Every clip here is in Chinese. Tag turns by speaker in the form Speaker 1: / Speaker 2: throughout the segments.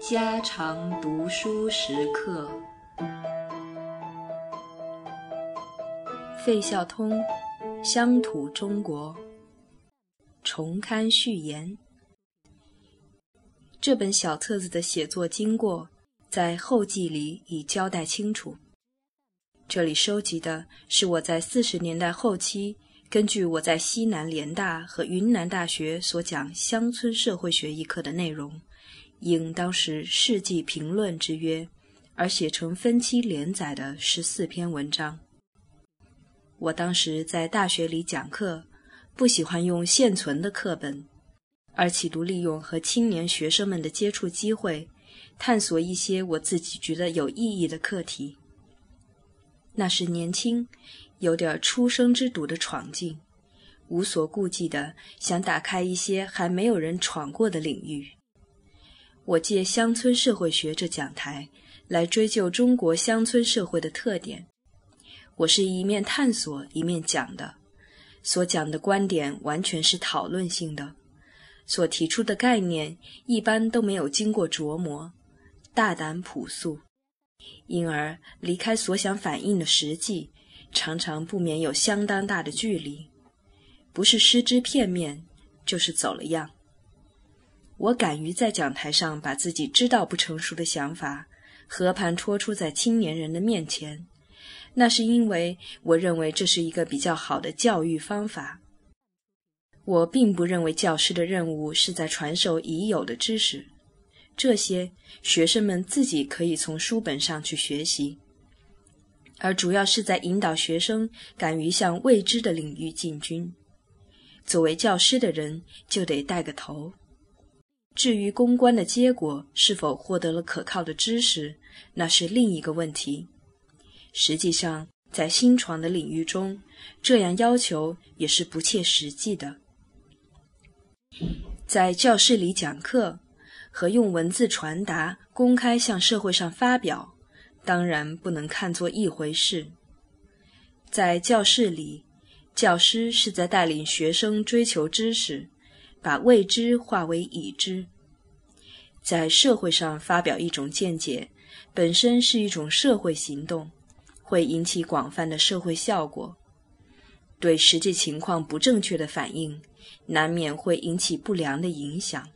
Speaker 1: 家常读书时刻。费孝通《乡土中国》重刊序言。这本小册子的写作经过，在后记里已交代清楚。这里收集的是我在四十年代后期，根据我在西南联大和云南大学所讲乡村社会学一课的内容，应当时世纪评论之约，而写成分期连载的十四篇文章。我当时在大学里讲课，不喜欢用现存的课本，而企图利用和青年学生们的接触机会，探索一些我自己觉得有意义的课题。那是年轻，有点初生之犊的闯劲，无所顾忌的想打开一些还没有人闯过的领域。我借乡村社会学这讲台，来追究中国乡村社会的特点。我是一面探索一面讲的，所讲的观点完全是讨论性的，所提出的概念一般都没有经过琢磨，大胆朴素，因而离开所想反映的实际，常常不免有相当大的距离，不是失之片面，就是走了样。我敢于在讲台上把自己知道不成熟的想法和盘托出在青年人的面前。那是因为我认为这是一个比较好的教育方法。我并不认为教师的任务是在传授已有的知识，这些学生们自己可以从书本上去学习，而主要是在引导学生敢于向未知的领域进军。作为教师的人就得带个头。至于公关的结果是否获得了可靠的知识，那是另一个问题。实际上，在新创的领域中，这样要求也是不切实际的。在教室里讲课和用文字传达、公开向社会上发表，当然不能看作一回事。在教室里，教师是在带领学生追求知识，把未知化为已知。在社会上发表一种见解，本身是一种社会行动。会引起广泛的社会效果，对实际情况不正确的反应，难免会引起不良的影响。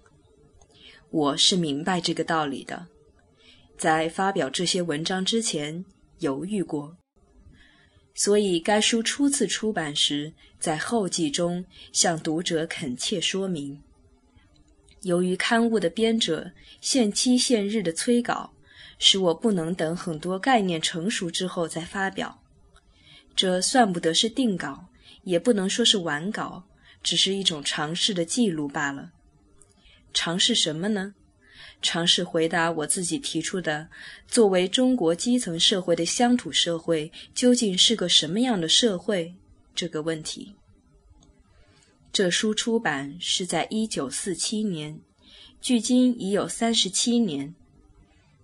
Speaker 1: 我是明白这个道理的，在发表这些文章之前犹豫过，所以该书初次出版时，在后记中向读者恳切说明，由于刊物的编者限期限日的催稿。使我不能等很多概念成熟之后再发表，这算不得是定稿，也不能说是完稿，只是一种尝试的记录罢了。尝试什么呢？尝试回答我自己提出的：作为中国基层社会的乡土社会，究竟是个什么样的社会这个问题。这书出版是在一九四七年，距今已有三十七年。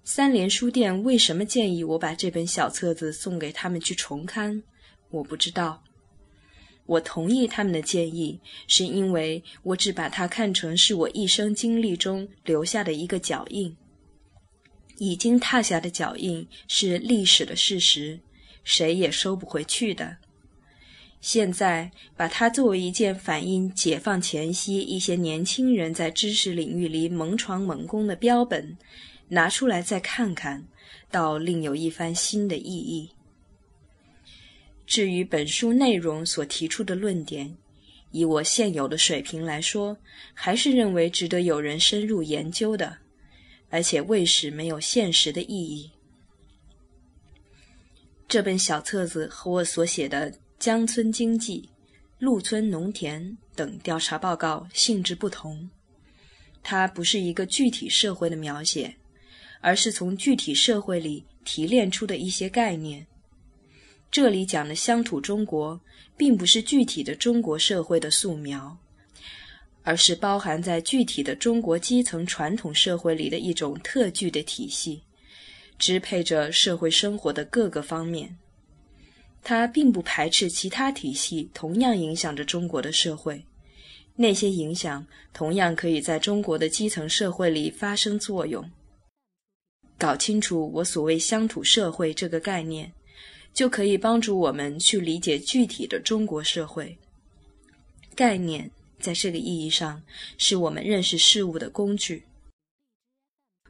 Speaker 1: 三联书店为什么建议我把这本小册子送给他们去重刊？我不知道。我同意他们的建议，是因为我只把它看成是我一生经历中留下的一个脚印。已经踏下的脚印是历史的事实，谁也收不回去的。现在把它作为一件反映解放前夕一些年轻人在知识领域里猛闯猛攻的标本。拿出来再看看，倒另有一番新的意义。至于本书内容所提出的论点，以我现有的水平来说，还是认为值得有人深入研究的，而且未使没有现实的意义。这本小册子和我所写的《江村经济》《陆村农田》等调查报告性质不同，它不是一个具体社会的描写。而是从具体社会里提炼出的一些概念。这里讲的乡土中国，并不是具体的中国社会的素描，而是包含在具体的中国基层传统社会里的一种特具的体系，支配着社会生活的各个方面。它并不排斥其他体系同样影响着中国的社会，那些影响同样可以在中国的基层社会里发生作用。搞清楚我所谓乡土社会这个概念，就可以帮助我们去理解具体的中国社会。概念在这个意义上是我们认识事物的工具。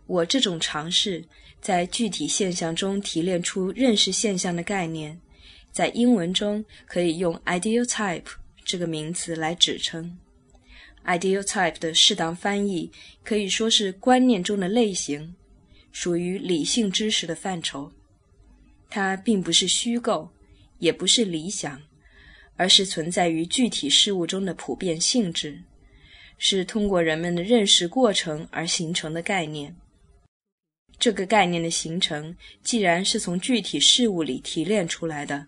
Speaker 1: 我这种尝试在具体现象中提炼出认识现象的概念，在英文中可以用 ideotype 这个名词来指称。ideotype 的适当翻译可以说是观念中的类型，属于理性知识的范畴。它并不是虚构，也不是理想。而是存在于具体事物中的普遍性质，是通过人们的认识过程而形成的概念。这个概念的形成，既然是从具体事物里提炼出来的，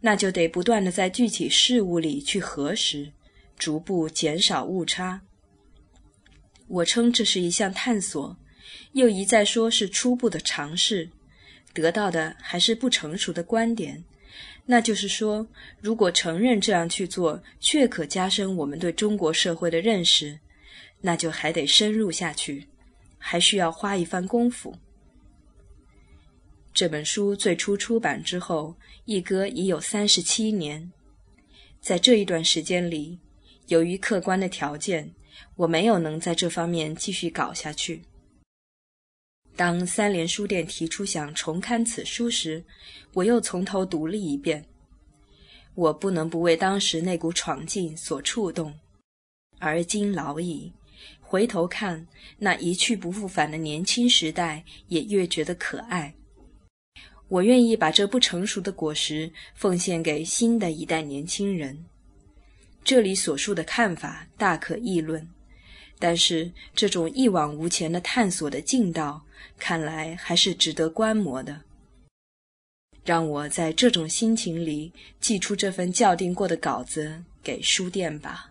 Speaker 1: 那就得不断的在具体事物里去核实，逐步减少误差。我称这是一项探索，又一再说是初步的尝试，得到的还是不成熟的观点。那就是说，如果承认这样去做确可加深我们对中国社会的认识，那就还得深入下去，还需要花一番功夫。这本书最初出版之后，一哥已有三十七年，在这一段时间里，由于客观的条件，我没有能在这方面继续搞下去。当三联书店提出想重刊此书时，我又从头读了一遍。我不能不为当时那股闯劲所触动，而今老矣，回头看那一去不复返的年轻时代，也越觉得可爱。我愿意把这不成熟的果实奉献给新的一代年轻人。这里所述的看法大可议论。但是，这种一往无前的探索的劲道，看来还是值得观摩的。让我在这种心情里寄出这份校订过的稿子给书店吧。